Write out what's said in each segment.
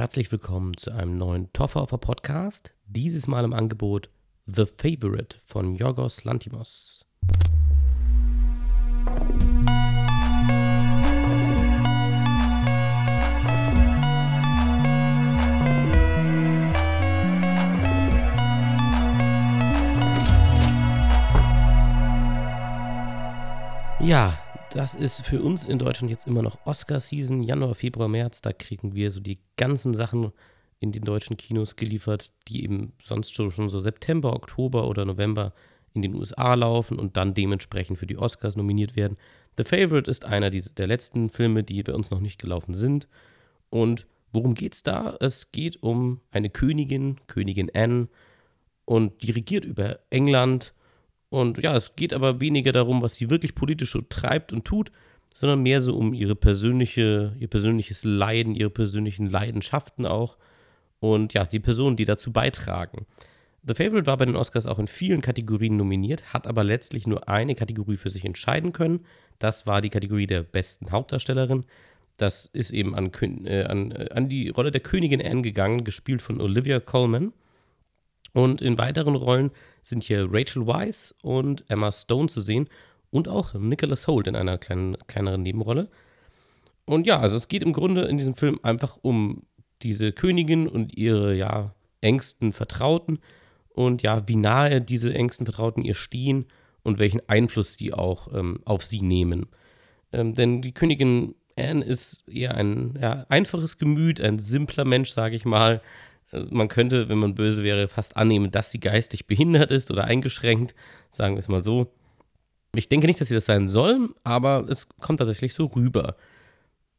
Herzlich willkommen zu einem neuen Toffer Podcast. Dieses Mal im Angebot The Favorite von Yorgos Lantimos. Ja, das ist für uns in Deutschland jetzt immer noch Oscar-Season, Januar, Februar, März. Da kriegen wir so die ganzen Sachen in den deutschen Kinos geliefert, die eben sonst schon, so September, Oktober oder November in den USA laufen und dann dementsprechend für die Oscars nominiert werden. The Favorite ist einer der letzten Filme, die bei uns noch nicht gelaufen sind. Und worum geht es da? Es geht um eine Königin, Königin Anne, und die regiert über England und ja, es geht aber weniger darum, was sie wirklich politisch so treibt und tut, sondern mehr so um ihre persönliche, ihr persönliches Leiden, ihre persönlichen Leidenschaften auch. Und ja, die Personen, die dazu beitragen. The Favorite war bei den Oscars auch in vielen Kategorien nominiert, hat aber letztlich nur eine Kategorie für sich entscheiden können. Das war die Kategorie der besten Hauptdarstellerin. Das ist eben an, äh, an, äh, an die Rolle der Königin Anne gegangen, gespielt von Olivia Colman. Und in weiteren Rollen sind hier Rachel Weisz und Emma Stone zu sehen und auch Nicholas Holt in einer kleinen, kleineren Nebenrolle. Und ja, also es geht im Grunde in diesem Film einfach um diese Königin und ihre ja engsten Vertrauten und ja, wie nahe diese engsten Vertrauten ihr stehen und welchen Einfluss die auch ähm, auf sie nehmen. Ähm, denn die Königin Anne ist eher ein ja, einfaches Gemüt, ein simpler Mensch, sage ich mal, also man könnte, wenn man böse wäre, fast annehmen, dass sie geistig behindert ist oder eingeschränkt, sagen wir es mal so. Ich denke nicht, dass sie das sein soll, aber es kommt tatsächlich so rüber.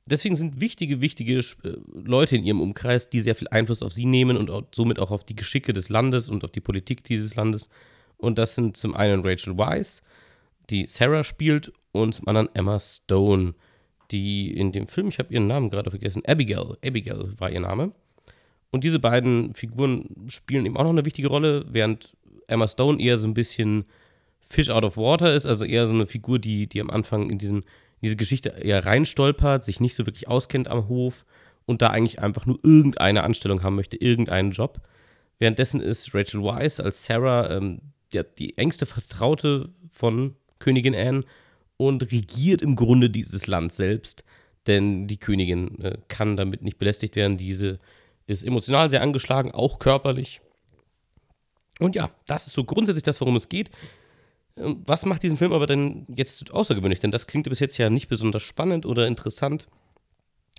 Deswegen sind wichtige, wichtige äh, Leute in ihrem Umkreis, die sehr viel Einfluss auf sie nehmen und somit auch auf die Geschicke des Landes und auf die Politik dieses Landes. Und das sind zum einen Rachel Weisz, die Sarah spielt, und zum anderen Emma Stone, die in dem Film, ich habe ihren Namen gerade vergessen, Abigail, Abigail war ihr Name, und diese beiden Figuren spielen eben auch noch eine wichtige Rolle, während Emma Stone eher so ein bisschen Fish out of water ist, also eher so eine Figur, die, die am Anfang in, diesen, in diese Geschichte eher reinstolpert, sich nicht so wirklich auskennt am Hof und da eigentlich einfach nur irgendeine Anstellung haben möchte, irgendeinen Job. Währenddessen ist Rachel Weisz als Sarah ähm, ja, die engste Vertraute von Königin Anne und regiert im Grunde dieses Land selbst, denn die Königin äh, kann damit nicht belästigt werden. Diese ist emotional sehr angeschlagen, auch körperlich. Und ja, das ist so grundsätzlich das, worum es geht. Ähm, was macht diesen Film aber denn jetzt außergewöhnlich? Denn das klingt bis jetzt ja nicht besonders spannend oder interessant.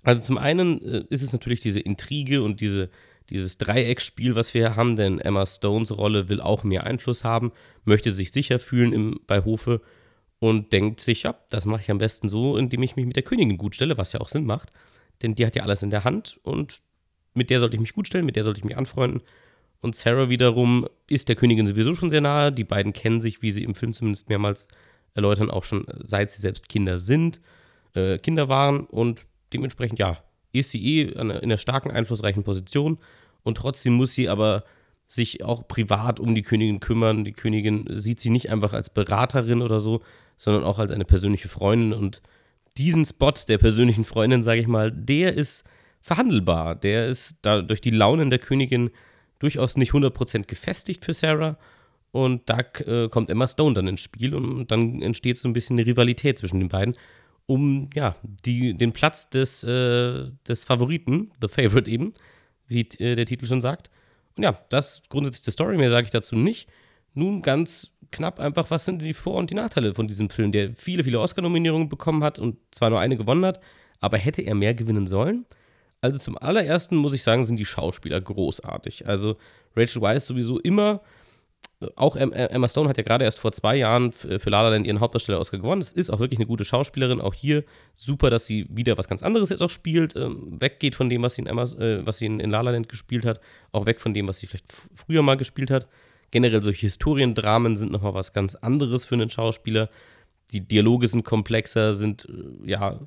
Also zum einen äh, ist es natürlich diese Intrige und diese, dieses Dreiecksspiel, was wir hier haben, denn Emma Stones Rolle will auch mehr Einfluss haben, möchte sich sicher fühlen im, bei Hofe und denkt sich, ja, das mache ich am besten so, indem ich mich mit der Königin gut stelle, was ja auch Sinn macht, denn die hat ja alles in der Hand und mit der sollte ich mich gut stellen, mit der sollte ich mich anfreunden. Und Sarah wiederum ist der Königin sowieso schon sehr nahe. Die beiden kennen sich, wie sie im Film zumindest mehrmals erläutern, auch schon seit sie selbst Kinder sind, äh, Kinder waren. Und dementsprechend, ja, ist sie eh in einer starken, einflussreichen Position. Und trotzdem muss sie aber sich auch privat um die Königin kümmern. Die Königin sieht sie nicht einfach als Beraterin oder so, sondern auch als eine persönliche Freundin. Und diesen Spot der persönlichen Freundin, sage ich mal, der ist verhandelbar. Der ist da durch die Launen der Königin durchaus nicht 100% gefestigt für Sarah. Und da äh, kommt Emma Stone dann ins Spiel und dann entsteht so ein bisschen eine Rivalität zwischen den beiden, um ja, die, den Platz des, äh, des Favoriten, The Favorite eben, wie äh, der Titel schon sagt. Und ja, das grundsätzlich die Story, mehr sage ich dazu nicht. Nun ganz knapp einfach, was sind die Vor- und die Nachteile von diesem Film, der viele, viele Oscar-Nominierungen bekommen hat und zwar nur eine gewonnen hat, aber hätte er mehr gewinnen sollen? Also zum allerersten muss ich sagen, sind die Schauspieler großartig. Also Rachel Weisz sowieso immer, äh, auch äh, Emma Stone hat ja gerade erst vor zwei Jahren für La La Land ihren Hauptdarsteller Oscar gewonnen. Das ist auch wirklich eine gute Schauspielerin. Auch hier super, dass sie wieder was ganz anderes jetzt auch spielt. Ähm, weggeht von dem, was sie, in, Emma, äh, was sie in, in La La Land gespielt hat. Auch weg von dem, was sie vielleicht früher mal gespielt hat. Generell solche Historiendramen sind nochmal was ganz anderes für einen Schauspieler. Die Dialoge sind komplexer, sind äh, ja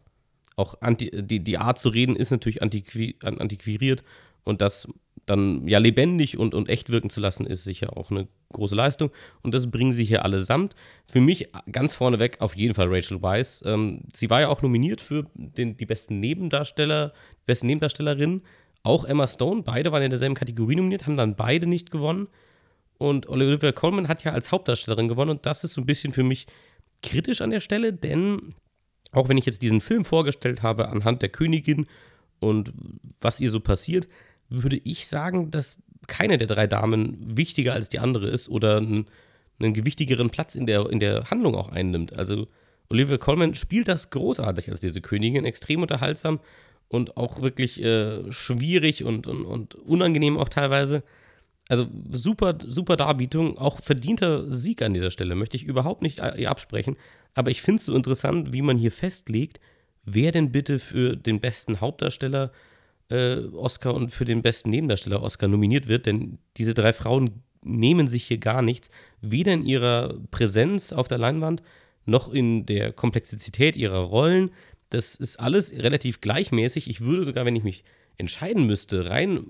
auch anti, die, die Art zu reden ist natürlich antiqui, antiquiriert und das dann ja lebendig und, und echt wirken zu lassen, ist sicher auch eine große Leistung. Und das bringen sie hier allesamt. Für mich ganz vorneweg auf jeden Fall Rachel Weisz. Ähm, sie war ja auch nominiert für den, die besten Nebendarsteller, die besten Nebendarstellerinnen. auch Emma Stone. Beide waren in derselben Kategorie nominiert, haben dann beide nicht gewonnen. Und Olivia Colman hat ja als Hauptdarstellerin gewonnen. Und das ist so ein bisschen für mich kritisch an der Stelle, denn auch wenn ich jetzt diesen Film vorgestellt habe anhand der Königin und was ihr so passiert, würde ich sagen, dass keine der drei Damen wichtiger als die andere ist oder einen, einen gewichtigeren Platz in der, in der Handlung auch einnimmt. Also Olivia Colman spielt das großartig als diese Königin, extrem unterhaltsam und auch wirklich äh, schwierig und, und, und unangenehm auch teilweise. Also super, super Darbietung, auch verdienter Sieg an dieser Stelle, möchte ich überhaupt nicht äh, absprechen. Aber ich finde es so interessant, wie man hier festlegt, wer denn bitte für den besten Hauptdarsteller äh, Oscar und für den besten Nebendarsteller Oscar nominiert wird. Denn diese drei Frauen nehmen sich hier gar nichts, weder in ihrer Präsenz auf der Leinwand noch in der Komplexität ihrer Rollen. Das ist alles relativ gleichmäßig. Ich würde sogar, wenn ich mich entscheiden müsste, rein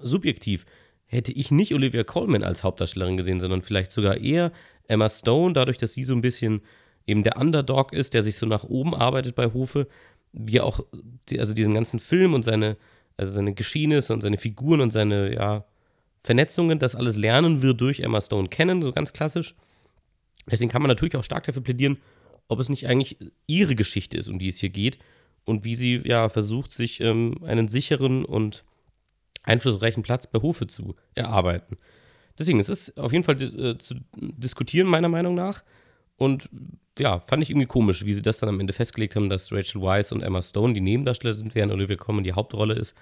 subjektiv, hätte ich nicht Olivia Colman als Hauptdarstellerin gesehen, sondern vielleicht sogar eher Emma Stone, dadurch, dass sie so ein bisschen eben der Underdog ist, der sich so nach oben arbeitet bei Hofe. Wir auch, also diesen ganzen Film und seine, also seine Geschehnisse und seine Figuren und seine, ja, Vernetzungen, das alles lernen wir durch Emma Stone kennen, so ganz klassisch. Deswegen kann man natürlich auch stark dafür plädieren, ob es nicht eigentlich ihre Geschichte ist, um die es hier geht und wie sie ja versucht, sich ähm, einen sicheren und einflussreichen Platz bei Hofe zu erarbeiten. Deswegen, es ist auf jeden Fall äh, zu diskutieren, meiner Meinung nach. Und ja, fand ich irgendwie komisch, wie sie das dann am Ende festgelegt haben, dass Rachel Weisz und Emma Stone die Nebendarsteller sind, während Olivia Colman die Hauptrolle ist.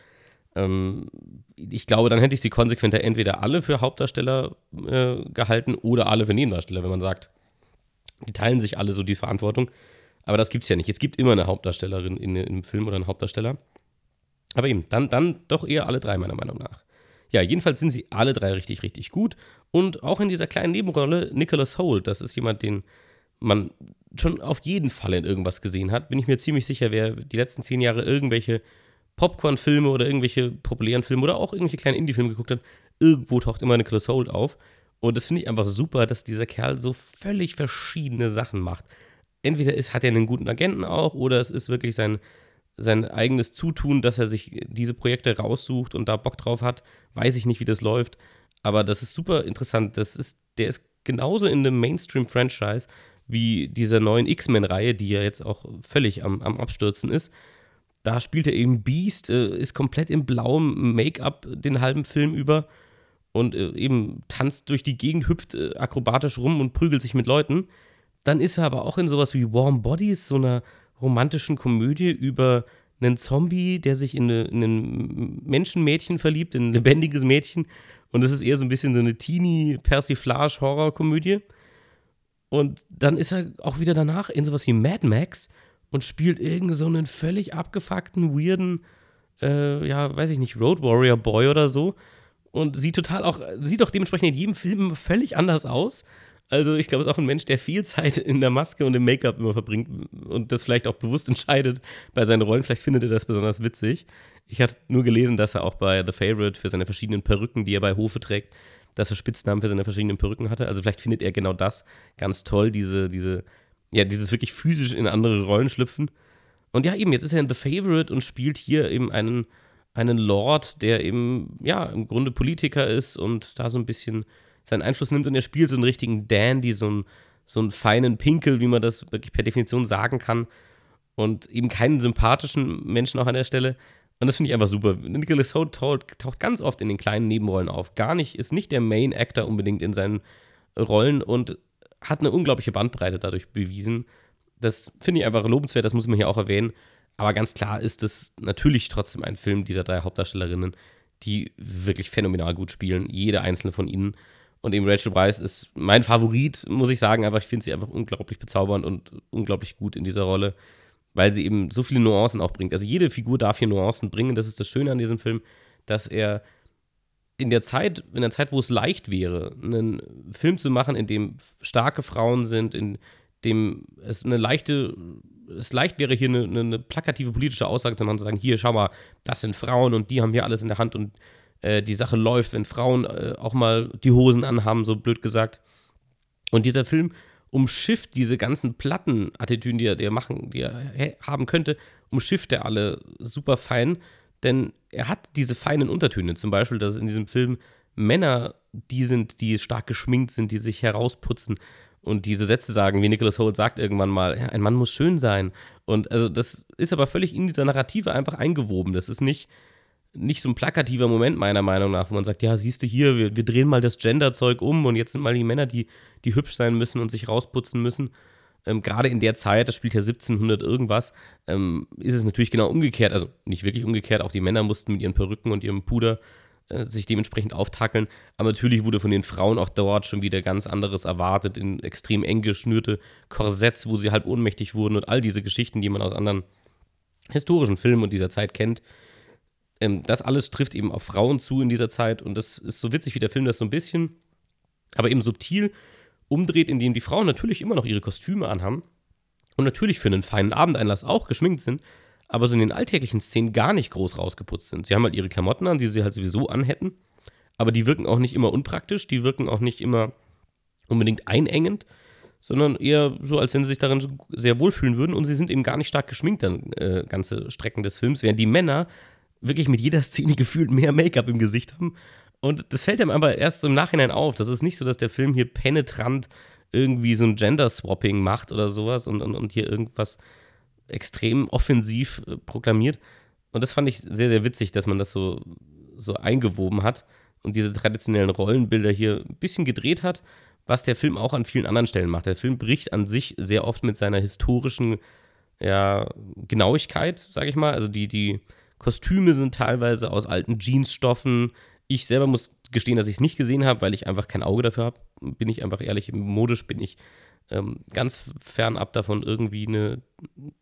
Ähm, ich glaube, dann hätte ich sie konsequenter entweder alle für Hauptdarsteller äh, gehalten oder alle für Nebendarsteller, wenn man sagt, die teilen sich alle so die Verantwortung. Aber das gibt es ja nicht. Es gibt immer eine Hauptdarstellerin in, in einem Film oder einen Hauptdarsteller. Aber eben, dann, dann doch eher alle drei, meiner Meinung nach. Ja, jedenfalls sind sie alle drei richtig, richtig gut. Und auch in dieser kleinen Nebenrolle, Nicholas Holt, das ist jemand, den man schon auf jeden Fall in irgendwas gesehen hat. Bin ich mir ziemlich sicher, wer die letzten zehn Jahre irgendwelche Popcorn-Filme oder irgendwelche populären Filme oder auch irgendwelche kleinen Indie-Filme geguckt hat, irgendwo taucht immer Nicholas Holt auf. Und das finde ich einfach super, dass dieser Kerl so völlig verschiedene Sachen macht. Entweder ist, hat er einen guten Agenten auch oder es ist wirklich sein, sein eigenes Zutun, dass er sich diese Projekte raussucht und da Bock drauf hat. Weiß ich nicht, wie das läuft. Aber das ist super interessant. Das ist, der ist genauso in einem Mainstream-Franchise wie dieser neuen X-Men-Reihe, die ja jetzt auch völlig am, am Abstürzen ist. Da spielt er eben Beast, äh, ist komplett im blauen Make-up den halben Film über und äh, eben tanzt durch die Gegend, hüpft äh, akrobatisch rum und prügelt sich mit Leuten. Dann ist er aber auch in sowas wie Warm Bodies, so einer romantischen Komödie über einen Zombie, der sich in, eine, in ein Menschenmädchen verliebt, in ein lebendiges Mädchen. Und das ist eher so ein bisschen so eine Teenie-Persiflage-Horror-Komödie. Und dann ist er auch wieder danach in sowas wie Mad Max und spielt irgend so einen völlig abgefuckten, weirden, äh, ja, weiß ich nicht, Road Warrior Boy oder so. Und sieht total auch, sieht auch dementsprechend in jedem Film völlig anders aus. Also ich glaube, es ist auch ein Mensch, der viel Zeit in der Maske und im Make-up immer verbringt und das vielleicht auch bewusst entscheidet bei seinen Rollen. Vielleicht findet er das besonders witzig. Ich hatte nur gelesen, dass er auch bei The Favorite für seine verschiedenen Perücken, die er bei Hofe trägt, dass er Spitznamen für seine verschiedenen Perücken hatte. Also vielleicht findet er genau das ganz toll, diese, diese ja, dieses wirklich physisch in andere Rollen schlüpfen. Und ja, eben, jetzt ist er in The Favorite und spielt hier eben einen, einen Lord, der eben, ja, im Grunde Politiker ist und da so ein bisschen seinen Einfluss nimmt und er spielt so einen richtigen Dandy, so einen, so einen feinen Pinkel, wie man das wirklich per Definition sagen kann. Und eben keinen sympathischen Menschen auch an der Stelle. Und das finde ich einfach super. Nicholas Holt taucht ganz oft in den kleinen Nebenrollen auf. Gar nicht, ist nicht der Main Actor unbedingt in seinen Rollen und hat eine unglaubliche Bandbreite dadurch bewiesen. Das finde ich einfach lobenswert, das muss man hier auch erwähnen. Aber ganz klar ist es natürlich trotzdem ein Film dieser drei Hauptdarstellerinnen, die wirklich phänomenal gut spielen, jede einzelne von ihnen. Und eben Rachel Weisz ist mein Favorit, muss ich sagen, aber ich finde sie einfach unglaublich bezaubernd und unglaublich gut in dieser Rolle, weil sie eben so viele Nuancen auch bringt. Also jede Figur darf hier Nuancen bringen. Das ist das Schöne an diesem Film, dass er in der Zeit, in der Zeit, wo es leicht wäre, einen Film zu machen, in dem starke Frauen sind, in dem es eine leichte, es leicht wäre, hier eine, eine plakative politische Aussage zu machen, zu sagen, hier, schau mal, das sind Frauen und die haben hier alles in der Hand und äh, die Sache läuft, wenn Frauen äh, auch mal die Hosen anhaben, so blöd gesagt. Und dieser Film umschifft diese ganzen Plattenattitüden, die er, die er machen, die er haben könnte, umschifft er alle super fein denn er hat diese feinen Untertöne. Zum Beispiel, dass in diesem Film Männer die sind, die stark geschminkt sind, die sich herausputzen und diese Sätze sagen, wie Nicholas Holt sagt irgendwann mal, ja, ein Mann muss schön sein. Und also das ist aber völlig in dieser Narrative einfach eingewoben. Das ist nicht, nicht so ein plakativer Moment meiner Meinung nach, wo man sagt, ja, siehst du hier, wir, wir drehen mal das Gender-Zeug um und jetzt sind mal die Männer, die, die hübsch sein müssen und sich rausputzen müssen. Ähm, Gerade in der Zeit, das spielt ja 1700 irgendwas, ähm, ist es natürlich genau umgekehrt. Also nicht wirklich umgekehrt, auch die Männer mussten mit ihren Perücken und ihrem Puder äh, sich dementsprechend auftackeln. Aber natürlich wurde von den Frauen auch dort schon wieder ganz anderes erwartet, in extrem eng geschnürte Korsetts, wo sie halb ohnmächtig wurden und all diese Geschichten, die man aus anderen historischen Filmen und dieser Zeit kennt. Ähm, das alles trifft eben auf Frauen zu in dieser Zeit und das ist so witzig, wie der Film das so ein bisschen, aber eben subtil umdreht, indem die Frauen natürlich immer noch ihre Kostüme anhaben und natürlich für einen feinen Abendeinlass auch geschminkt sind, aber so in den alltäglichen Szenen gar nicht groß rausgeputzt sind. Sie haben halt ihre Klamotten an, die sie halt sowieso anhätten, aber die wirken auch nicht immer unpraktisch, die wirken auch nicht immer unbedingt einengend, sondern eher so, als wenn sie sich darin sehr wohlfühlen würden und sie sind eben gar nicht stark geschminkt dann äh, ganze Strecken des Films, während die Männer wirklich mit jeder Szene gefühlt mehr Make-up im Gesicht haben. Und das fällt einem aber erst so im Nachhinein auf. Das ist nicht so, dass der Film hier penetrant irgendwie so ein Gender-Swapping macht oder sowas und, und, und hier irgendwas extrem offensiv äh, proklamiert. Und das fand ich sehr, sehr witzig, dass man das so, so eingewoben hat und diese traditionellen Rollenbilder hier ein bisschen gedreht hat, was der Film auch an vielen anderen Stellen macht. Der Film bricht an sich sehr oft mit seiner historischen ja, Genauigkeit, sage ich mal. Also die, die Kostüme sind teilweise aus alten Jeansstoffen. Ich selber muss gestehen, dass ich es nicht gesehen habe, weil ich einfach kein Auge dafür habe. Bin ich einfach ehrlich, modisch bin ich ähm, ganz fernab davon, irgendwie eine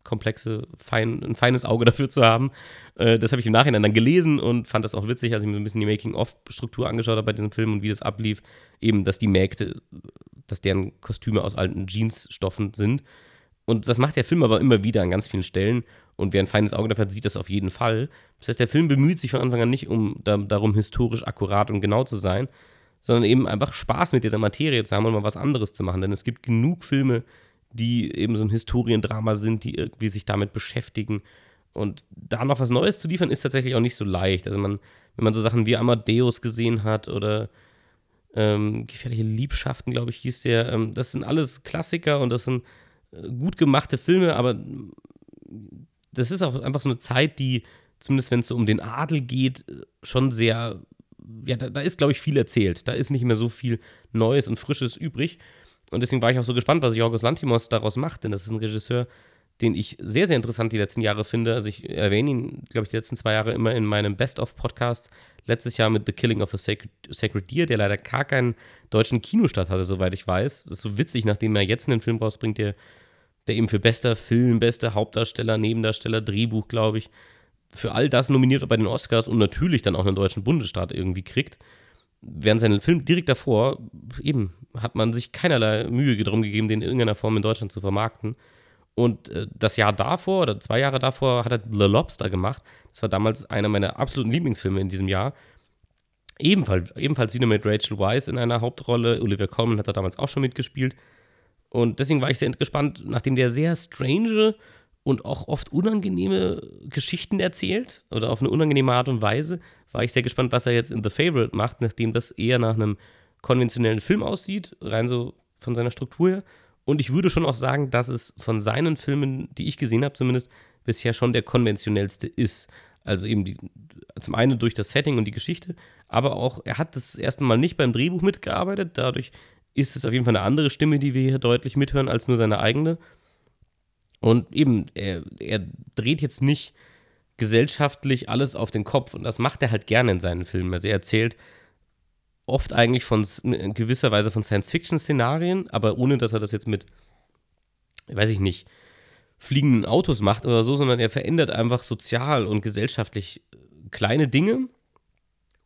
komplexe, fein, ein feines Auge dafür zu haben. Äh, das habe ich im Nachhinein dann gelesen und fand das auch witzig, als ich mir so ein bisschen die Making-of-Struktur angeschaut habe bei diesem Film und wie das ablief. Eben, dass die Mägde, dass deren Kostüme aus alten Jeansstoffen sind. Und das macht der Film aber immer wieder an ganz vielen Stellen. Und wer ein feines Auge dafür hat, sieht das auf jeden Fall. Das heißt, der Film bemüht sich von Anfang an nicht, um da, darum, historisch akkurat und genau zu sein, sondern eben einfach Spaß mit dieser Materie zu haben und mal was anderes zu machen. Denn es gibt genug Filme, die eben so ein Historiendrama sind, die irgendwie sich damit beschäftigen. Und da noch was Neues zu liefern, ist tatsächlich auch nicht so leicht. Also man, wenn man so Sachen wie Amadeus gesehen hat oder ähm, Gefährliche Liebschaften, glaube ich, hieß der, ähm, das sind alles Klassiker und das sind äh, gut gemachte Filme, aber das ist auch einfach so eine Zeit, die, zumindest wenn es so um den Adel geht, schon sehr ja, da, da ist, glaube ich, viel erzählt. Da ist nicht mehr so viel Neues und Frisches übrig. Und deswegen war ich auch so gespannt, was Jorgos Lantimos daraus macht, denn das ist ein Regisseur, den ich sehr, sehr interessant die letzten Jahre finde. Also ich erwähne ihn, glaube ich, die letzten zwei Jahre immer in meinem Best-of-Podcast. Letztes Jahr mit The Killing of the Sacred, Sacred Deer, der leider gar keinen deutschen Kinostart hatte, soweit ich weiß. Das ist so witzig, nachdem er jetzt einen Film rausbringt, der, der eben für bester Film, bester Hauptdarsteller, Nebendarsteller, Drehbuch, glaube ich, für all das nominiert bei den Oscars und natürlich dann auch einen deutschen Bundesstaat irgendwie kriegt. Während seinen Film direkt davor, eben, hat man sich keinerlei Mühe darum gegeben, den in irgendeiner Form in Deutschland zu vermarkten. Und äh, das Jahr davor oder zwei Jahre davor hat er The Lobster gemacht. Das war damals einer meiner absoluten Lieblingsfilme in diesem Jahr. Ebenfalls, ebenfalls wieder mit Rachel Weisz in einer Hauptrolle. Olivia Colman hat da damals auch schon mitgespielt. Und deswegen war ich sehr gespannt, nachdem der sehr strange und auch oft unangenehme Geschichten erzählt oder auf eine unangenehme Art und Weise. War ich sehr gespannt, was er jetzt in The Favorite macht, nachdem das eher nach einem konventionellen Film aussieht, rein so von seiner Struktur her. Und ich würde schon auch sagen, dass es von seinen Filmen, die ich gesehen habe, zumindest bisher schon der konventionellste ist. Also eben die, zum einen durch das Setting und die Geschichte, aber auch, er hat das erste Mal nicht beim Drehbuch mitgearbeitet. Dadurch ist es auf jeden Fall eine andere Stimme, die wir hier deutlich mithören, als nur seine eigene. Und eben, er, er dreht jetzt nicht gesellschaftlich alles auf den Kopf und das macht er halt gerne in seinen Filmen. Also er erzählt oft eigentlich von in gewisser Weise von Science-Fiction-Szenarien, aber ohne dass er das jetzt mit, weiß ich nicht, fliegenden Autos macht oder so, sondern er verändert einfach sozial und gesellschaftlich kleine Dinge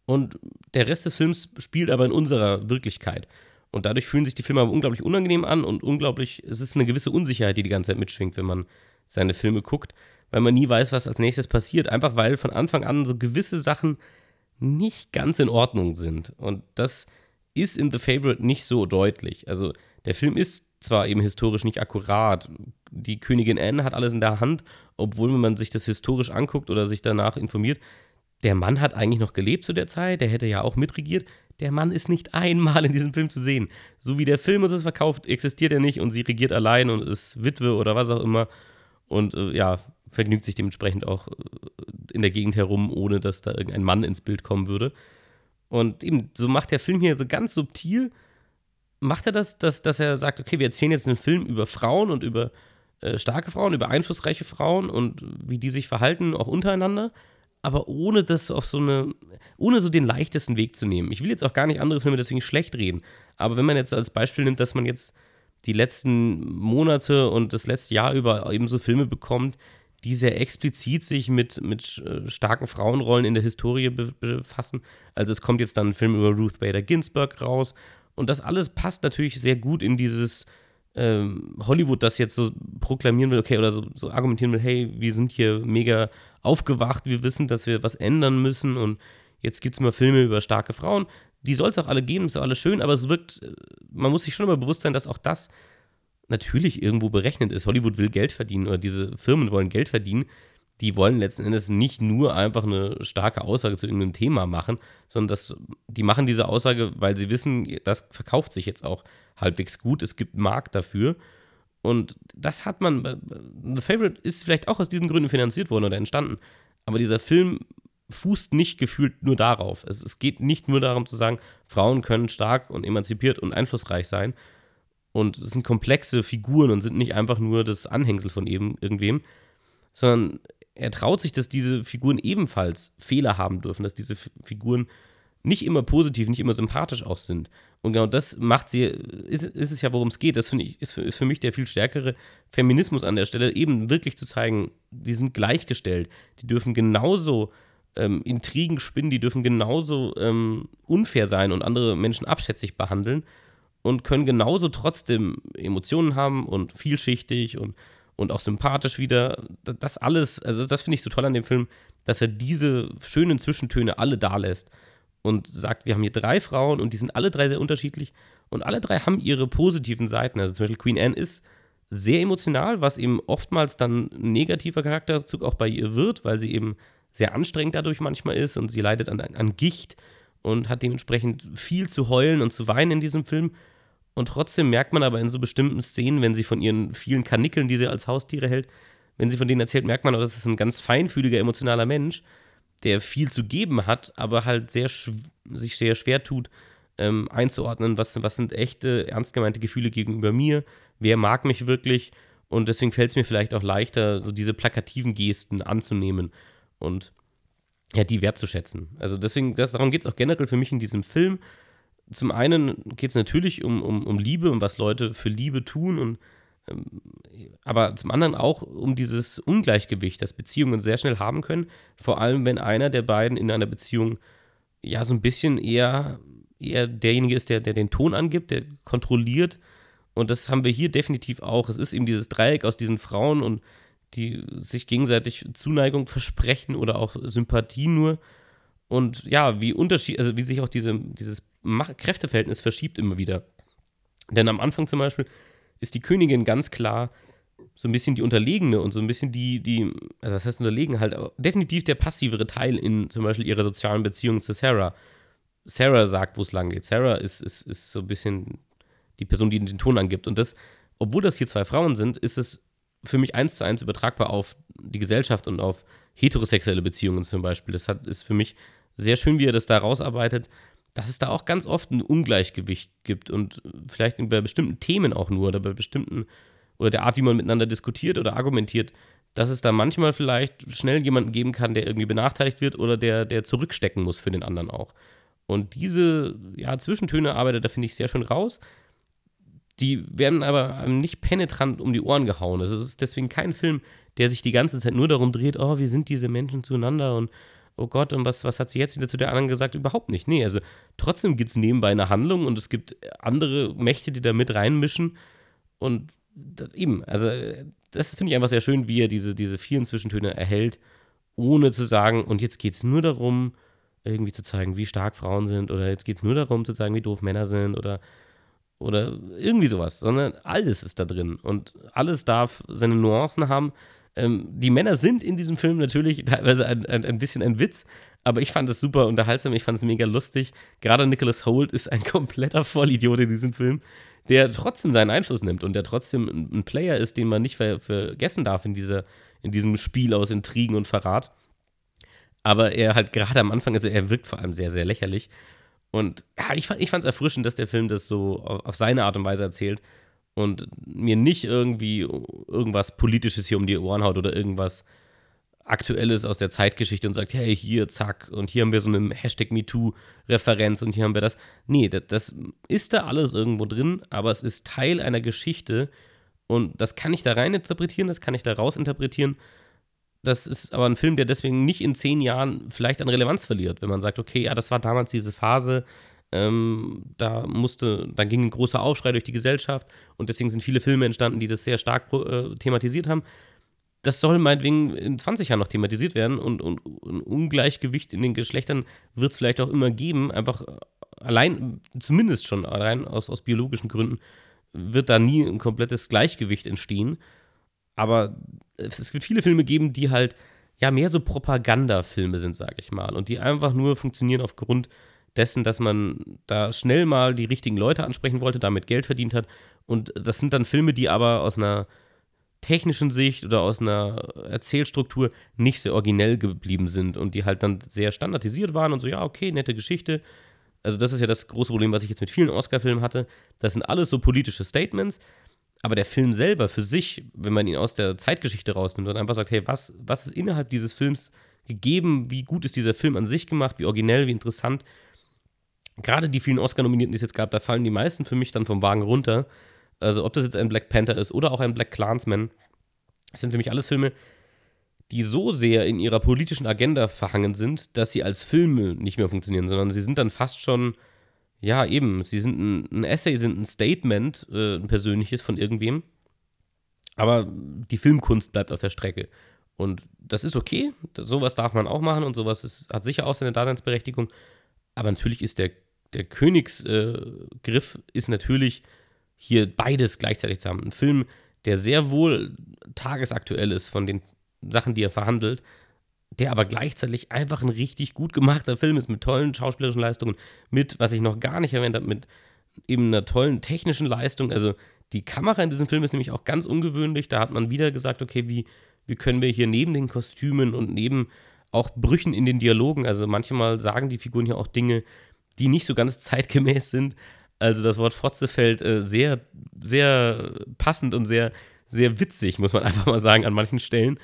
und der Rest des Films spielt aber in unserer Wirklichkeit. Und dadurch fühlen sich die Filme aber unglaublich unangenehm an und unglaublich, es ist eine gewisse Unsicherheit, die die ganze Zeit mitschwingt, wenn man seine Filme guckt, weil man nie weiß, was als nächstes passiert. Einfach weil von Anfang an so gewisse Sachen nicht ganz in Ordnung sind. Und das ist in The Favorite nicht so deutlich. Also der Film ist zwar eben historisch nicht akkurat. Die Königin Anne hat alles in der Hand, obwohl, wenn man sich das historisch anguckt oder sich danach informiert, der Mann hat eigentlich noch gelebt zu der Zeit, der hätte ja auch mitregiert. Der Mann ist nicht einmal in diesem Film zu sehen. So wie der Film uns es verkauft, existiert er nicht und sie regiert allein und ist Witwe oder was auch immer. Und äh, ja, vergnügt sich dementsprechend auch äh, in der Gegend herum, ohne dass da irgendein Mann ins Bild kommen würde. Und eben, so macht der Film hier so ganz subtil, macht er das, dass, dass er sagt, okay, wir erzählen jetzt einen Film über Frauen und über äh, starke Frauen, über einflussreiche Frauen und wie die sich verhalten, auch untereinander aber ohne das auf so eine, ohne so den leichtesten Weg zu nehmen. Ich will jetzt auch gar nicht andere Filme deswegen schlecht reden, aber wenn man jetzt als Beispiel nimmt, dass man jetzt die letzten Monate und das letzte Jahr über eben so Filme bekommt, die sehr explizit sich mit, mit äh, starken Frauenrollen in der Historie befassen. Also es kommt jetzt dann ein Film über Ruth Bader Ginsburg raus und das alles passt natürlich sehr gut in dieses ähm, Hollywood, das jetzt so proklamieren will, okay, oder so, so argumentieren will, hey, wir sind hier mega aufgewacht, wir wissen, dass wir was ändern müssen und jetzt gibt es mal Filme über starke Frauen. Die soll es auch alle geben, ist auch alles schön, aber es wirkt, äh, man muss sich schon immer bewusst sein, dass auch das natürlich irgendwo berechnet ist. Hollywood will Geld verdienen oder diese Firmen wollen Geld verdienen. Die wollen letzten Endes nicht nur einfach eine starke Aussage zu irgendeinem Thema machen, sondern das, die machen diese Aussage, weil sie wissen, das verkauft sich jetzt auch halbwegs gut. Es gibt Markt dafür. Und das hat man, The Favorite ist vielleicht auch aus diesen Gründen finanziert worden oder entstanden. Aber dieser Film fußt nicht gefühlt nur darauf. Es, es geht nicht nur darum zu sagen, Frauen können stark und emanzipiert und einflussreich sein. Und es sind komplexe Figuren und sind nicht einfach nur das Anhängsel von eben irgendwem, sondern er traut sich, dass diese Figuren ebenfalls Fehler haben dürfen, dass diese Figuren nicht immer positiv, nicht immer sympathisch auch sind. Und genau das macht sie, ist, ist es ja, worum es geht. Das ich, ist, für, ist für mich der viel stärkere Feminismus an der Stelle, eben wirklich zu zeigen, die sind gleichgestellt. Die dürfen genauso ähm, Intrigen spinnen, die dürfen genauso ähm, unfair sein und andere Menschen abschätzig behandeln und können genauso trotzdem Emotionen haben und vielschichtig und, und auch sympathisch wieder. Das alles, also das finde ich so toll an dem Film, dass er diese schönen Zwischentöne alle da lässt und sagt, wir haben hier drei Frauen und die sind alle drei sehr unterschiedlich und alle drei haben ihre positiven Seiten. Also zum Beispiel Queen Anne ist sehr emotional, was eben oftmals dann ein negativer Charakterzug auch bei ihr wird, weil sie eben sehr anstrengend dadurch manchmal ist und sie leidet an, an Gicht und hat dementsprechend viel zu heulen und zu weinen in diesem Film. Und trotzdem merkt man aber in so bestimmten Szenen, wenn sie von ihren vielen Kanickeln, die sie als Haustiere hält, wenn sie von denen erzählt, merkt man auch, das ist ein ganz feinfühliger, emotionaler Mensch der viel zu geben hat, aber halt sehr sich sehr schwer tut, ähm, einzuordnen, was, was sind echte, ernst gemeinte Gefühle gegenüber mir, wer mag mich wirklich und deswegen fällt es mir vielleicht auch leichter, so diese plakativen Gesten anzunehmen und ja, die wertzuschätzen. Also deswegen, das, darum geht es auch generell für mich in diesem Film. Zum einen geht es natürlich um, um, um Liebe und was Leute für Liebe tun und ähm, aber zum anderen auch um dieses Ungleichgewicht, das Beziehungen sehr schnell haben können. Vor allem, wenn einer der beiden in einer Beziehung ja so ein bisschen eher, eher derjenige ist, der, der den Ton angibt, der kontrolliert. Und das haben wir hier definitiv auch. Es ist eben dieses Dreieck aus diesen Frauen und die sich gegenseitig Zuneigung versprechen oder auch Sympathie nur. Und ja, wie Unterschied, also wie sich auch diese, dieses Kräfteverhältnis verschiebt immer wieder. Denn am Anfang zum Beispiel ist die Königin ganz klar so ein bisschen die Unterlegene und so ein bisschen die, die, also das heißt unterlegen halt, definitiv der passivere Teil in zum Beispiel ihrer sozialen Beziehung zu Sarah. Sarah sagt, wo es lang geht. Sarah ist, ist, ist so ein bisschen die Person, die den Ton angibt. Und das, obwohl das hier zwei Frauen sind, ist es für mich eins zu eins übertragbar auf die Gesellschaft und auf heterosexuelle Beziehungen zum Beispiel. Das hat, ist für mich sehr schön, wie er das da rausarbeitet dass es da auch ganz oft ein Ungleichgewicht gibt und vielleicht bei bestimmten Themen auch nur oder bei bestimmten oder der Art, wie man miteinander diskutiert oder argumentiert, dass es da manchmal vielleicht schnell jemanden geben kann, der irgendwie benachteiligt wird oder der, der zurückstecken muss für den anderen auch. Und diese ja, Zwischentöne arbeitet da, finde ich, sehr schön raus. Die werden aber nicht penetrant um die Ohren gehauen. Es ist deswegen kein Film, der sich die ganze Zeit nur darum dreht, oh, wie sind diese Menschen zueinander und oh Gott, und was, was hat sie jetzt wieder zu der anderen gesagt? Überhaupt nicht. Nee, also trotzdem gibt es nebenbei eine Handlung und es gibt andere Mächte, die da mit reinmischen. Und das, eben, also das finde ich einfach sehr schön, wie er diese, diese vielen Zwischentöne erhält, ohne zu sagen, und jetzt geht es nur darum, irgendwie zu zeigen, wie stark Frauen sind, oder jetzt geht es nur darum zu zeigen, wie doof Männer sind, oder, oder irgendwie sowas, sondern alles ist da drin und alles darf seine Nuancen haben. Ähm, die Männer sind in diesem Film natürlich teilweise ein, ein, ein bisschen ein Witz, aber ich fand es super unterhaltsam, ich fand es mega lustig. Gerade Nicholas Holt ist ein kompletter Vollidiot in diesem Film, der trotzdem seinen Einfluss nimmt und der trotzdem ein, ein Player ist, den man nicht ver vergessen darf in, dieser, in diesem Spiel aus Intrigen und Verrat. Aber er halt gerade am Anfang, also er wirkt vor allem sehr, sehr lächerlich. Und ja, ich, fand es erfrischend, dass der Film das so auf, auf seine Art und Weise erzählt und mir nicht irgendwie irgendwas Politisches hier um die Ohren haut oder irgendwas Aktuelles aus der Zeitgeschichte und sagt, hey, hier, zack, und hier haben wir so eine Hashtag MeToo-Referenz und hier haben wir das. Nee, das, das, ist da alles irgendwo drin, aber es ist Teil einer Geschichte und das kann ich da rein interpretieren, das kann ich da raus interpretieren. Das ist aber ein Film, der deswegen nicht in zehn Jahren vielleicht an Relevanz verliert, wenn man sagt, okay, ja, das war damals diese Phase, ähm, da musste, da ging ein großer Aufschrei durch die Gesellschaft und deswegen sind viele Filme entstanden, die das sehr stark äh, thematisiert haben das soll meinetwegen in 20 Jahren noch thematisiert werden und, und ein Ungleichgewicht in den Geschlechtern wird es vielleicht auch immer geben. Einfach allein, zumindest schon allein aus, aus biologischen Gründen, wird da nie ein komplettes Gleichgewicht entstehen. Aber es wird viele Filme geben, die halt ja mehr so Propagandafilme sind, sage ich mal. Und die einfach nur funktionieren aufgrund dessen, dass man da schnell mal die richtigen Leute ansprechen wollte, damit Geld verdient hat. Und das sind dann Filme, die aber aus einer technischen Sicht oder aus einer Erzählstruktur nicht sehr originell geblieben sind und die halt dann sehr standardisiert waren und so, ja, okay, nette Geschichte. Also, das ist ja das große Problem, was ich jetzt mit vielen Oscar-Filmen hatte. Das sind alles so politische Statements, aber der Film selber für sich, wenn man ihn aus der Zeitgeschichte rausnimmt und einfach sagt, hey, was, was ist innerhalb dieses Films gegeben, wie gut ist dieser Film an sich gemacht, wie originell, wie interessant. Gerade die vielen Oscar-Nominierten, die es jetzt gab, da fallen die meisten für mich dann vom Wagen runter. Also ob das jetzt ein Black Panther ist oder auch ein Black Clansman, das sind für mich alles Filme, die so sehr in ihrer politischen Agenda verhangen sind, dass sie als Filme nicht mehr funktionieren, sondern sie sind dann fast schon, ja eben, sie sind ein, ein Essay, sind ein Statement, äh, ein persönliches von irgendwem, aber die Filmkunst bleibt auf der Strecke. Und das ist okay, sowas darf man auch machen und sowas ist, hat sicher auch seine Daseinsberechtigung, aber natürlich ist der, der Königsgriff ist natürlich hier beides gleichzeitig zu haben. Ein Film, der sehr wohl tagesaktuell ist von den Sachen, die er verhandelt, der aber gleichzeitig einfach ein richtig gut gemachter Film ist mit tollen schauspielerischen Leistungen, mit, was ich noch gar nicht erwähnt habe, mit eben einer tollen technischen Leistung. Also die Kamera in diesem Film ist nämlich auch ganz ungewöhnlich. Da hat man wieder gesagt, okay, wie, wie können wir hier neben den Kostümen und neben auch Brüchen in den Dialogen, also manchmal sagen die Figuren hier auch Dinge, die nicht so ganz zeitgemäß sind, also das Wort Fotze fällt äh, sehr, sehr passend und sehr, sehr witzig, muss man einfach mal sagen, an manchen Stellen.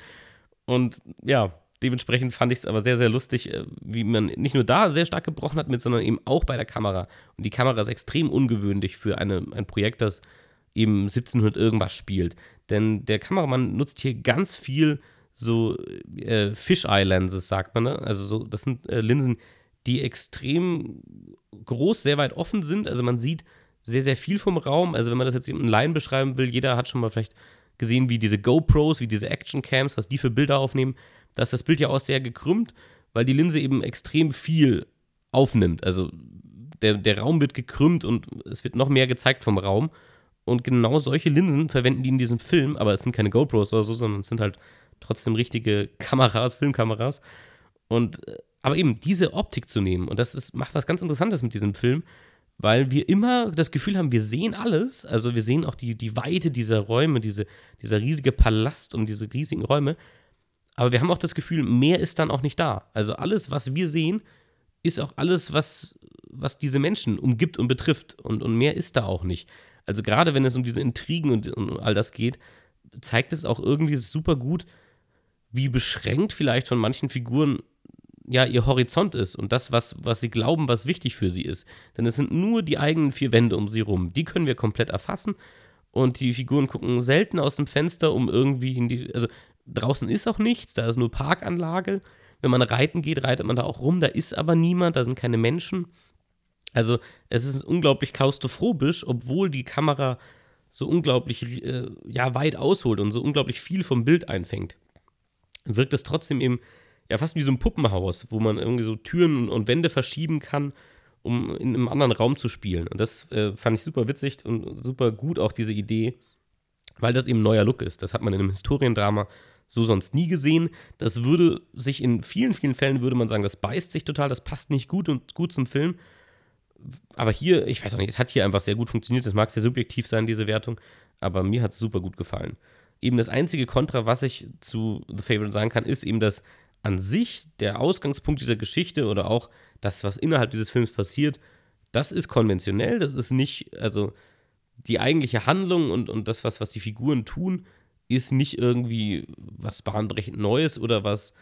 Und ja, dementsprechend fand ich es aber sehr, sehr lustig, äh, wie man nicht nur da sehr stark gebrochen hat mit, sondern eben auch bei der Kamera. Und die Kamera ist extrem ungewöhnlich für eine, ein Projekt, das eben 1700 irgendwas spielt. Denn der Kameramann nutzt hier ganz viel so äh, Fish-Eye-Lenses, sagt man. Ne? Also so, das sind äh, Linsen, die extrem groß, sehr weit offen sind. Also man sieht sehr, sehr viel vom Raum. Also wenn man das jetzt in Line beschreiben will, jeder hat schon mal vielleicht gesehen, wie diese GoPros, wie diese Action-Cams, was die für Bilder aufnehmen. Da ist das Bild ja auch sehr gekrümmt, weil die Linse eben extrem viel aufnimmt. Also der, der Raum wird gekrümmt und es wird noch mehr gezeigt vom Raum. Und genau solche Linsen verwenden die in diesem Film, aber es sind keine GoPros oder so, sondern es sind halt trotzdem richtige Kameras, Filmkameras. Und äh, aber eben diese Optik zu nehmen, und das ist, macht was ganz Interessantes mit diesem Film, weil wir immer das Gefühl haben, wir sehen alles. Also wir sehen auch die, die Weite dieser Räume, diese, dieser riesige Palast und diese riesigen Räume. Aber wir haben auch das Gefühl, mehr ist dann auch nicht da. Also alles, was wir sehen, ist auch alles, was, was diese Menschen umgibt und betrifft. Und, und mehr ist da auch nicht. Also gerade wenn es um diese Intrigen und, und all das geht, zeigt es auch irgendwie super gut, wie beschränkt vielleicht von manchen Figuren ja ihr Horizont ist und das, was, was sie glauben, was wichtig für sie ist. Denn es sind nur die eigenen vier Wände um sie rum. Die können wir komplett erfassen. Und die Figuren gucken selten aus dem Fenster, um irgendwie in die. Also draußen ist auch nichts, da ist nur Parkanlage. Wenn man reiten geht, reitet man da auch rum, da ist aber niemand, da sind keine Menschen. Also es ist unglaublich klaustrophobisch, obwohl die Kamera so unglaublich äh, ja, weit ausholt und so unglaublich viel vom Bild einfängt. Wirkt es trotzdem eben ja fast wie so ein Puppenhaus, wo man irgendwie so Türen und Wände verschieben kann, um in einem anderen Raum zu spielen. Und das äh, fand ich super witzig und super gut auch diese Idee, weil das eben ein neuer Look ist. Das hat man in einem Historiendrama so sonst nie gesehen. Das würde sich in vielen, vielen Fällen, würde man sagen, das beißt sich total, das passt nicht gut und gut zum Film. Aber hier, ich weiß auch nicht, es hat hier einfach sehr gut funktioniert. Das mag sehr subjektiv sein, diese Wertung, aber mir hat es super gut gefallen. Eben das einzige Kontra, was ich zu The Favorite sagen kann, ist eben, dass an sich der Ausgangspunkt dieser Geschichte oder auch das, was innerhalb dieses Films passiert, das ist konventionell, das ist nicht, also die eigentliche Handlung und, und das, was, was die Figuren tun, ist nicht irgendwie was bahnbrechend Neues oder was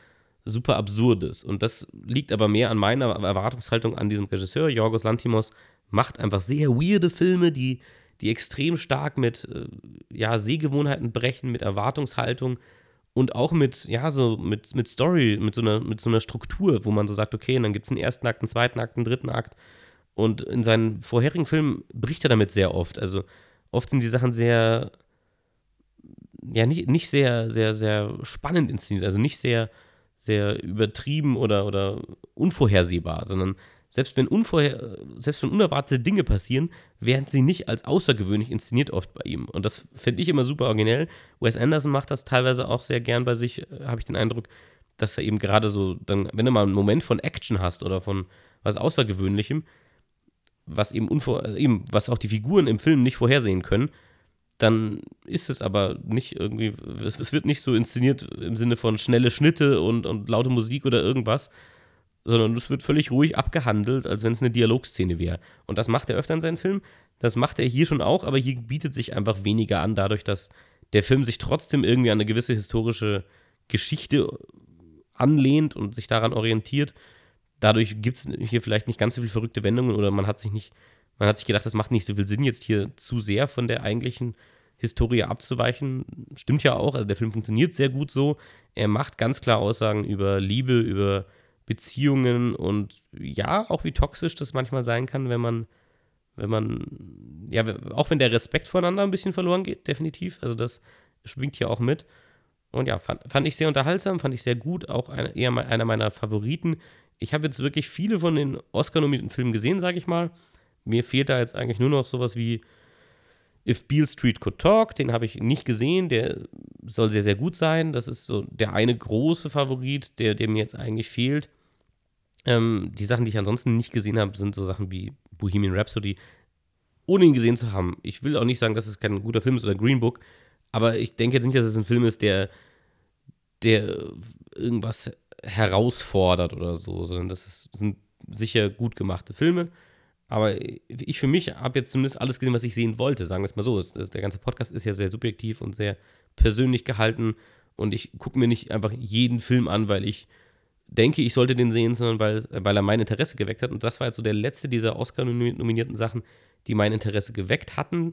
super Absurdes. Und das liegt aber mehr an meiner Erwartungshaltung an diesem Regisseur. Jorgos Lantimos macht einfach sehr weirde Filme, die, die extrem stark mit äh, ja, Sehgewohnheiten brechen, mit Erwartungshaltung und auch mit, ja, so mit, mit Story, mit so, einer, mit so einer Struktur, wo man so sagt, okay, und dann gibt es einen ersten Akt, einen zweiten Akt, einen dritten Akt. Und in seinen vorherigen Filmen bricht er damit sehr oft. Also oft sind die Sachen sehr, ja, nicht, nicht sehr, sehr, sehr spannend inszeniert, also nicht sehr, sehr übertrieben oder, oder unvorhersehbar, sondern selbst wenn, unvorher, selbst wenn unerwartete Dinge passieren, werden sie nicht als außergewöhnlich inszeniert oft bei ihm. Und das finde ich immer super originell. Wes Anderson macht das teilweise auch sehr gern bei sich, äh, habe ich den Eindruck, dass er eben gerade so, dann, wenn du mal einen Moment von Action hast oder von was Außergewöhnlichem, was eben, unvor, äh, eben was auch die Figuren im Film nicht vorhersehen können, dann ist es aber nicht irgendwie, es, es, wird nicht so inszeniert im Sinne von schnelle Schnitte und, und laute Musik oder irgendwas, sondern es wird völlig ruhig abgehandelt, als wenn es eine Dialogszene wäre. Und das macht er öfter in seinen Filmen. Das macht er hier schon auch, aber hier bietet sich einfach weniger an, dadurch, dass der Film sich trotzdem irgendwie an eine gewisse historische Geschichte anlehnt und sich daran orientiert. Dadurch gibt es hier vielleicht nicht ganz so viele verrückte Wendungen oder man hat sich nicht, man hat sich gedacht, das macht nicht so viel Sinn, jetzt hier zu sehr von der eigentlichen Historie abzuweichen. Stimmt ja auch, also der Film funktioniert sehr gut so. Er macht ganz klar Aussagen über Liebe, über Beziehungen und ja, auch wie toxisch das manchmal sein kann, wenn man, wenn man, ja, auch wenn der Respekt voneinander ein bisschen verloren geht, definitiv. Also das schwingt hier auch mit. Und ja, fand, fand ich sehr unterhaltsam, fand ich sehr gut, auch ein, eher einer meiner Favoriten. Ich habe jetzt wirklich viele von den Oscar-nominierten Filmen gesehen, sage ich mal. Mir fehlt da jetzt eigentlich nur noch sowas wie If Beale Street Could Talk, den habe ich nicht gesehen, der soll sehr, sehr gut sein. Das ist so der eine große Favorit, der, der mir jetzt eigentlich fehlt. Ähm, die Sachen, die ich ansonsten nicht gesehen habe, sind so Sachen wie Bohemian Rhapsody, ohne ihn gesehen zu haben. Ich will auch nicht sagen, dass es kein guter Film ist oder Green Book, aber ich denke jetzt nicht, dass es ein Film ist, der, der irgendwas herausfordert oder so, sondern das ist, sind sicher gut gemachte Filme. Aber ich für mich habe jetzt zumindest alles gesehen, was ich sehen wollte, sagen wir es mal so. Das, der ganze Podcast ist ja sehr subjektiv und sehr persönlich gehalten und ich gucke mir nicht einfach jeden Film an, weil ich denke, ich sollte den sehen, sondern weil, weil er mein Interesse geweckt hat. Und das war jetzt so der letzte dieser Oscar-nominierten Sachen, die mein Interesse geweckt hatten.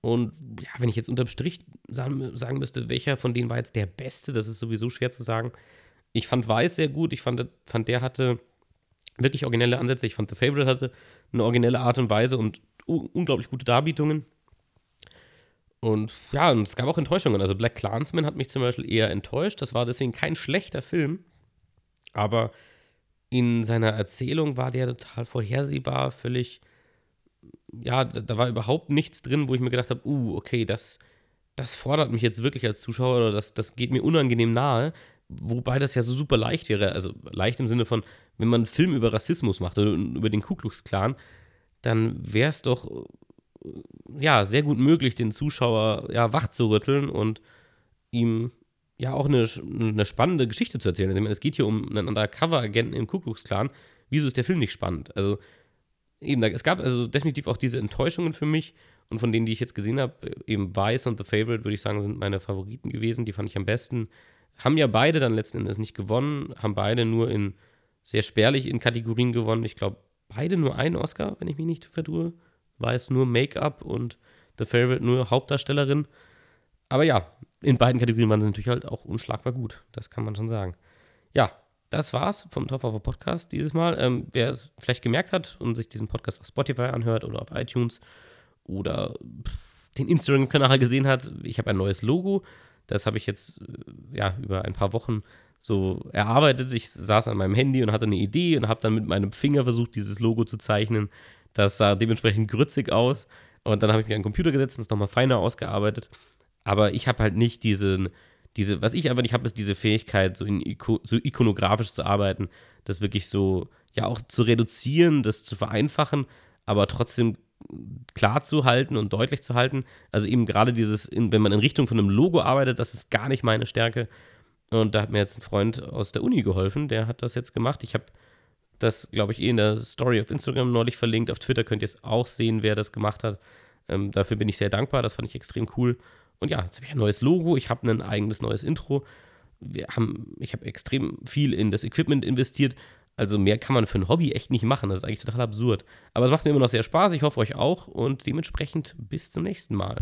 Und ja, wenn ich jetzt unterm Strich sagen, sagen müsste, welcher von denen war jetzt der beste, das ist sowieso schwer zu sagen. Ich fand Weiß sehr gut. Ich fand, fand der hatte wirklich originelle Ansätze. Ich fand The Favorite hatte eine originelle Art und Weise und unglaublich gute Darbietungen. Und ja, und es gab auch Enttäuschungen. Also Black Clansman hat mich zum Beispiel eher enttäuscht. Das war deswegen kein schlechter Film. Aber in seiner Erzählung war der total vorhersehbar, völlig, ja, da, war überhaupt nichts drin, wo ich mir gedacht habe, uh, okay, das, das fordert mich jetzt wirklich als Zuschauer oder das, das geht mir unangenehm nahe. Wobei das ja so super leicht wäre, also leicht im Sinne von, wenn man einen Film über Rassismus macht oder über den Ku Klux Klan, dann wäre es doch ja sehr gut möglich, den Zuschauer ja wach zu rütteln und ihm ja auch eine, eine spannende Geschichte zu erzählen. Also, ich meine, es geht hier um einen Undercover-Agenten im Ku Klux. Wieso ist der Film nicht spannend? Also, eben, es gab also definitiv auch diese Enttäuschungen für mich. Und von denen, die ich jetzt gesehen habe, eben Vice und The Favorite, würde ich sagen, sind meine Favoriten gewesen. Die fand ich am besten. Haben ja beide dann letzten Endes nicht gewonnen, haben beide nur in sehr spärlich in Kategorien gewonnen. Ich glaube, beide nur einen Oscar, wenn ich mich nicht vertue. Vice nur Make-up und The Favorite nur Hauptdarstellerin. Aber ja, in beiden Kategorien waren sie natürlich halt auch unschlagbar gut. Das kann man schon sagen. Ja, das war's vom Top of Podcast dieses Mal. Ähm, wer es vielleicht gemerkt hat und sich diesen Podcast auf Spotify anhört oder auf iTunes oder den Instagram-Kanal gesehen hat, ich habe ein neues Logo. Das habe ich jetzt äh, ja über ein paar Wochen so erarbeitet. Ich saß an meinem Handy und hatte eine Idee und habe dann mit meinem Finger versucht, dieses Logo zu zeichnen. Das sah dementsprechend grützig aus. Und dann habe ich mir den Computer gesetzt und es nochmal feiner ausgearbeitet. Aber ich habe halt nicht diesen, diese, was ich einfach nicht habe, ist diese Fähigkeit, so, in, so ikonografisch zu arbeiten, das wirklich so, ja, auch zu reduzieren, das zu vereinfachen, aber trotzdem klar zu halten und deutlich zu halten. Also eben gerade dieses, wenn man in Richtung von einem Logo arbeitet, das ist gar nicht meine Stärke. Und da hat mir jetzt ein Freund aus der Uni geholfen, der hat das jetzt gemacht. Ich habe das, glaube ich, eh in der Story auf Instagram neulich verlinkt. Auf Twitter könnt ihr es auch sehen, wer das gemacht hat. Ähm, dafür bin ich sehr dankbar. Das fand ich extrem cool. Und ja, jetzt habe ich ein neues Logo. Ich habe ein eigenes neues Intro. Wir haben, ich habe extrem viel in das Equipment investiert. Also mehr kann man für ein Hobby echt nicht machen. Das ist eigentlich total absurd. Aber es macht mir immer noch sehr Spaß. Ich hoffe euch auch. Und dementsprechend bis zum nächsten Mal.